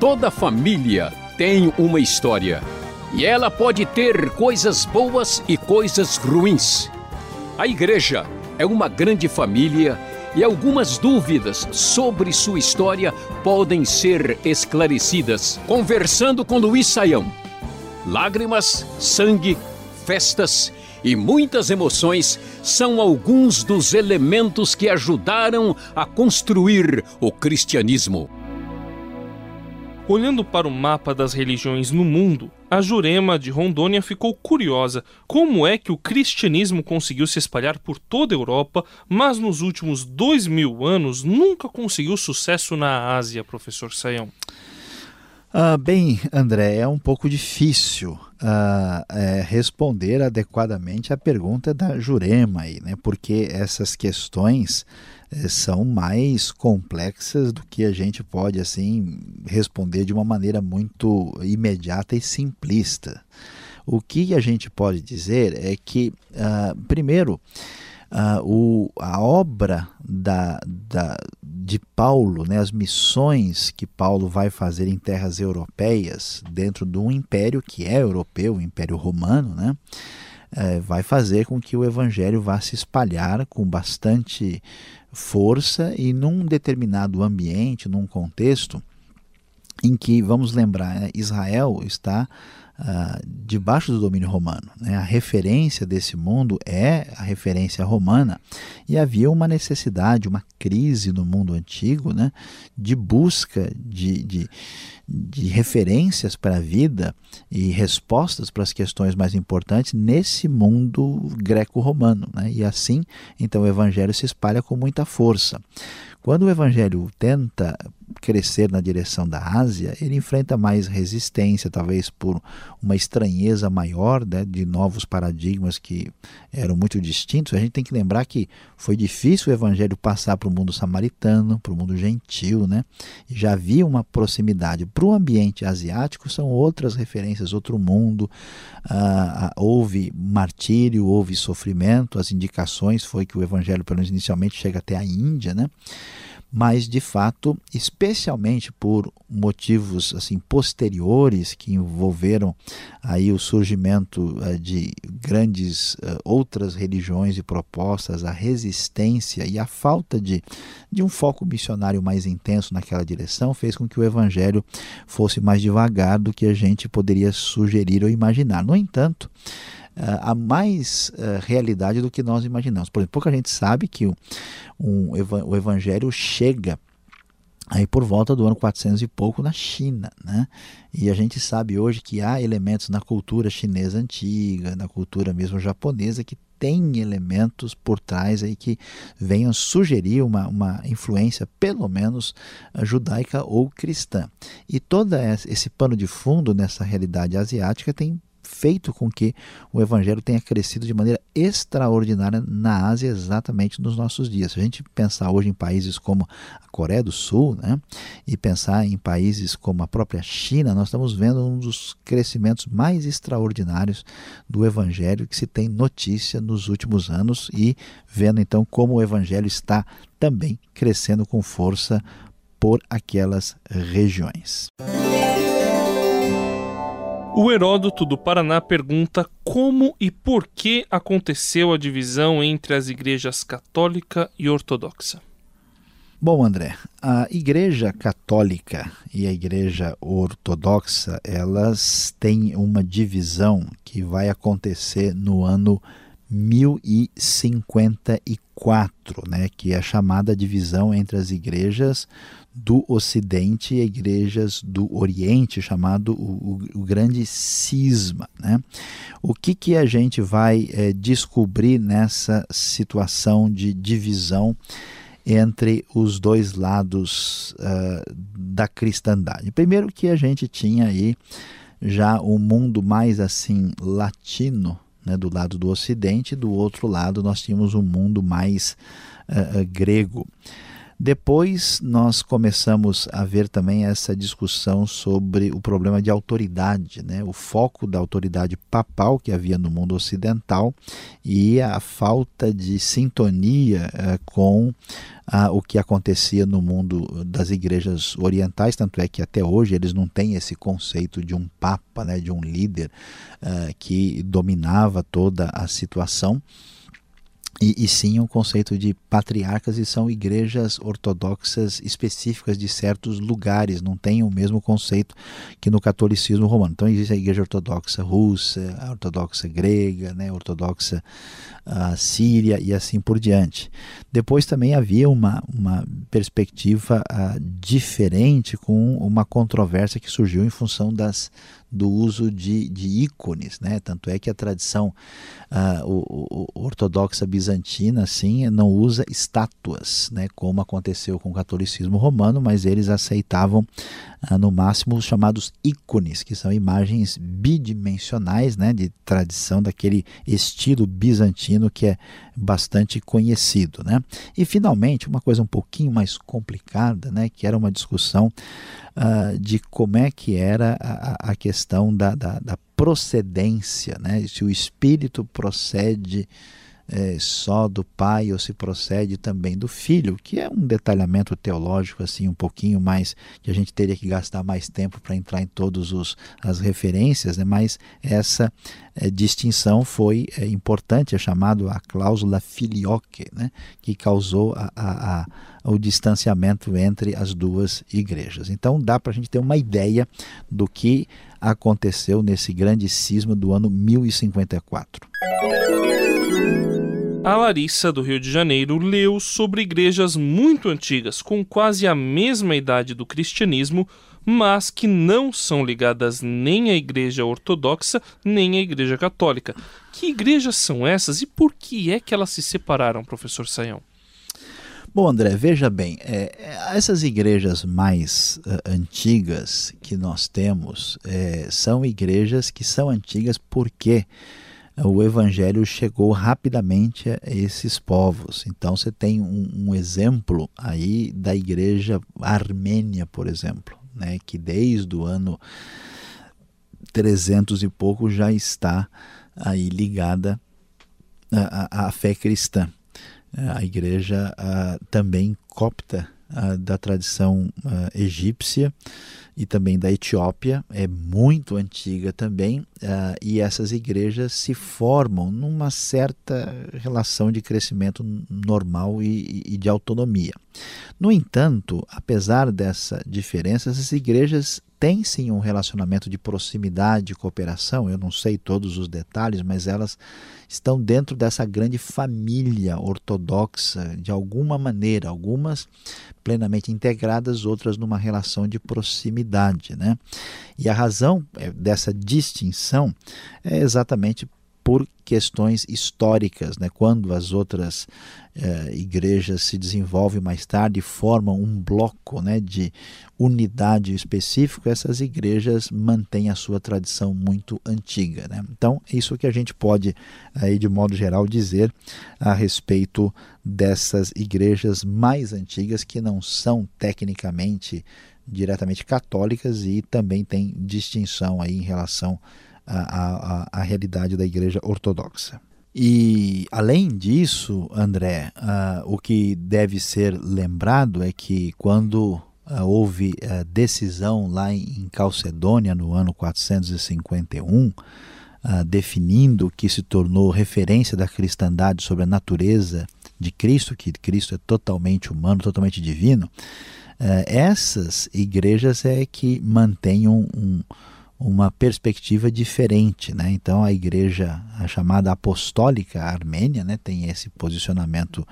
Toda família tem uma história. E ela pode ter coisas boas e coisas ruins. A igreja é uma grande família e algumas dúvidas sobre sua história podem ser esclarecidas conversando com Luiz Saião. Lágrimas, sangue, festas e muitas emoções são alguns dos elementos que ajudaram a construir o cristianismo. Olhando para o mapa das religiões no mundo, a Jurema de Rondônia ficou curiosa como é que o cristianismo conseguiu se espalhar por toda a Europa, mas nos últimos dois mil anos nunca conseguiu sucesso na Ásia, professor Saião. Uh, bem, André, é um pouco difícil uh, é, responder adequadamente à pergunta da Jurema, aí, né? porque essas questões é, são mais complexas do que a gente pode assim responder de uma maneira muito imediata e simplista. O que a gente pode dizer é que, uh, primeiro, uh, o, a obra da, da, de Paulo, né, as missões que Paulo vai fazer em terras europeias, dentro de um império que é europeu, o Império Romano, né, é, vai fazer com que o evangelho vá se espalhar com bastante força e num determinado ambiente, num contexto em que, vamos lembrar, né, Israel está uh, debaixo do domínio romano. Né? A referência desse mundo é a referência romana e havia uma necessidade, uma crise no mundo antigo né? de busca de, de, de referências para a vida e respostas para as questões mais importantes nesse mundo greco-romano. Né? E assim, então, o evangelho se espalha com muita força. Quando o evangelho tenta crescer na direção da Ásia, ele enfrenta mais resistência, talvez por uma estranheza maior né, de novos paradigmas que eram muito distintos. A gente tem que lembrar que foi difícil o evangelho passar para o mundo samaritano, para o mundo gentil, né? Já havia uma proximidade. Para o ambiente asiático são outras referências, outro mundo. Ah, ah, houve martírio, houve sofrimento. As indicações foi que o evangelho, pelo menos inicialmente, chega até a Índia, né? Mas de fato, especialmente por motivos assim posteriores que envolveram aí o surgimento uh, de grandes uh, outras religiões e propostas, a resistência e a falta de, de um foco missionário mais intenso naquela direção fez com que o evangelho fosse mais devagar do que a gente poderia sugerir ou imaginar. No entanto, há mais uh, realidade do que nós imaginamos. Por exemplo, pouca gente sabe que o, um, o evangelho chega aí por volta do ano 400 e pouco na China, né? E a gente sabe hoje que há elementos na cultura chinesa antiga, na cultura mesmo japonesa que tem elementos por trás aí que venham sugerir uma, uma influência pelo menos judaica ou cristã. E todo esse pano de fundo nessa realidade asiática tem feito com que o evangelho tenha crescido de maneira extraordinária na Ásia, exatamente nos nossos dias. Se a gente pensar hoje em países como a Coreia do Sul, né, e pensar em países como a própria China, nós estamos vendo um dos crescimentos mais extraordinários do evangelho que se tem notícia nos últimos anos e vendo então como o evangelho está também crescendo com força por aquelas regiões. O Heródoto do Paraná pergunta como e por que aconteceu a divisão entre as igrejas católica e ortodoxa. Bom, André, a Igreja Católica e a Igreja Ortodoxa, elas têm uma divisão que vai acontecer no ano 1054, né, que é a chamada divisão entre as igrejas do Ocidente e igrejas do Oriente, chamado o, o, o grande cisma. Né? O que, que a gente vai é, descobrir nessa situação de divisão entre os dois lados uh, da cristandade? Primeiro que a gente tinha aí já o um mundo mais assim latino, né, do lado do Ocidente, do outro lado nós tínhamos um mundo mais uh, grego. Depois nós começamos a ver também essa discussão sobre o problema de autoridade, né? o foco da autoridade papal que havia no mundo ocidental e a falta de sintonia eh, com ah, o que acontecia no mundo das igrejas orientais, tanto é que até hoje eles não têm esse conceito de um papa, né, de um líder ah, que dominava toda a situação. E, e, sim um conceito de patriarcas e são igrejas ortodoxas específicas de certos lugares, não tem o mesmo conceito que no catolicismo romano. Então existe a igreja ortodoxa russa, a ortodoxa grega, né, a ortodoxa a síria e assim por diante. Depois também havia uma, uma perspectiva uh, diferente com uma controvérsia que surgiu em função das do uso de, de ícones, né? Tanto é que a tradição uh, ortodoxa bizantina, assim, não usa estátuas, né? Como aconteceu com o catolicismo romano, mas eles aceitavam uh, no máximo os chamados ícones, que são imagens bidimensionais, né? De tradição daquele estilo bizantino que é bastante conhecido, né? E finalmente uma coisa um pouquinho mais complicada, né? Que era uma discussão uh, de como é que era a, a questão da, da, da, procedência, né? se o espírito procede é, só do pai ou se procede também do filho, que é um detalhamento teológico assim um pouquinho mais que a gente teria que gastar mais tempo para entrar em todas as referências, né? mas essa é, distinção foi é, importante, é chamado a cláusula filioque, né? que causou a, a, a, o distanciamento entre as duas igrejas. Então dá para a gente ter uma ideia do que aconteceu nesse grande cisma do ano 1054. A Larissa, do Rio de Janeiro, leu sobre igrejas muito antigas, com quase a mesma idade do cristianismo, mas que não são ligadas nem à Igreja Ortodoxa nem à Igreja Católica. Que igrejas são essas e por que é que elas se separaram, professor Saião? Bom, André, veja bem, é, é essas igrejas mais uh, antigas que nós temos é, são igrejas que são antigas porque o evangelho chegou rapidamente a esses povos. Então você tem um, um exemplo aí da igreja armênia, por exemplo, né, que desde o ano 300 e pouco já está aí ligada à, à fé cristã. A igreja a, também copta a, da tradição egípcia e também da Etiópia, é muito antiga também, uh, e essas igrejas se formam numa certa relação de crescimento normal e, e de autonomia. No entanto, apesar dessa diferença, essas igrejas têm sim um relacionamento de proximidade e cooperação, eu não sei todos os detalhes, mas elas estão dentro dessa grande família ortodoxa de alguma maneira, algumas plenamente integradas, outras numa relação de proximidade. Né? E a razão é, dessa distinção é exatamente por questões históricas, né? quando as outras eh, igrejas se desenvolvem mais tarde e formam um bloco né, de unidade específico, essas igrejas mantêm a sua tradição muito antiga. Né? Então, isso que a gente pode, aí, de modo geral, dizer a respeito dessas igrejas mais antigas que não são tecnicamente diretamente católicas e também tem distinção aí em relação a, a, a realidade da Igreja Ortodoxa. E além disso, André, uh, o que deve ser lembrado é que quando uh, houve a decisão lá em Calcedônia no ano 451, uh, definindo que se tornou referência da cristandade sobre a natureza de Cristo, que Cristo é totalmente humano, totalmente divino, essas igrejas é que mantêm um, um uma perspectiva diferente. Né? Então, a igreja a chamada apostólica armênia né, tem esse posicionamento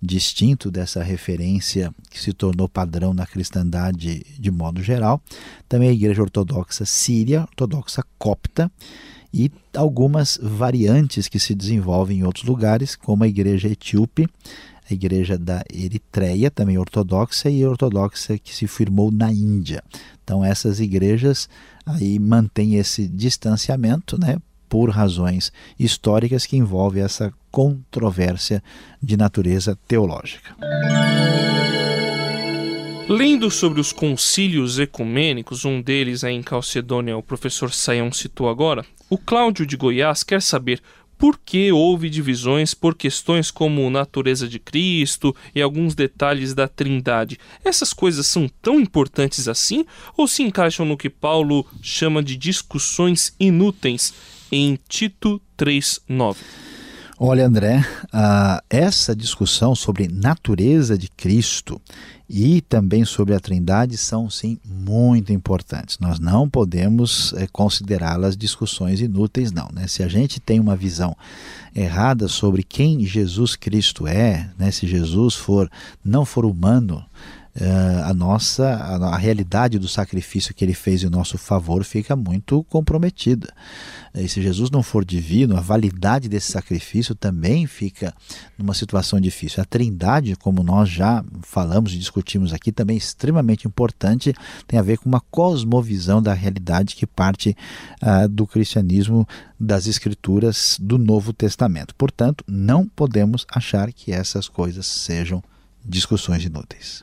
distinto dessa referência que se tornou padrão na cristandade de modo geral. Também a igreja ortodoxa síria, ortodoxa copta e algumas variantes que se desenvolvem em outros lugares, como a igreja etíope, igreja da Eritreia, também ortodoxa, e ortodoxa que se firmou na Índia. Então essas igrejas aí mantêm esse distanciamento, né, por razões históricas que envolvem essa controvérsia de natureza teológica. Lendo sobre os concílios ecumênicos, um deles aí em Calcedônia, o professor Saião citou agora, o Cláudio de Goiás quer saber por que houve divisões por questões como natureza de Cristo e alguns detalhes da Trindade. Essas coisas são tão importantes assim ou se encaixam no que Paulo chama de discussões inúteis em Tito 3:9? Olha, André, uh, essa discussão sobre natureza de Cristo e também sobre a Trindade são sim muito importantes. Nós não podemos é, considerá-las discussões inúteis, não. Né? Se a gente tem uma visão errada sobre quem Jesus Cristo é, né? se Jesus for não for humano, uh, a nossa a, a, realidade do sacrifício que ele fez em nosso favor fica muito comprometida. E se Jesus não for divino, a validade desse sacrifício também fica numa situação difícil. A Trindade, como nós já falamos e discutimos aqui, também é extremamente importante, tem a ver com uma cosmovisão da realidade que parte uh, do cristianismo das escrituras do Novo Testamento. Portanto, não podemos achar que essas coisas sejam discussões inúteis.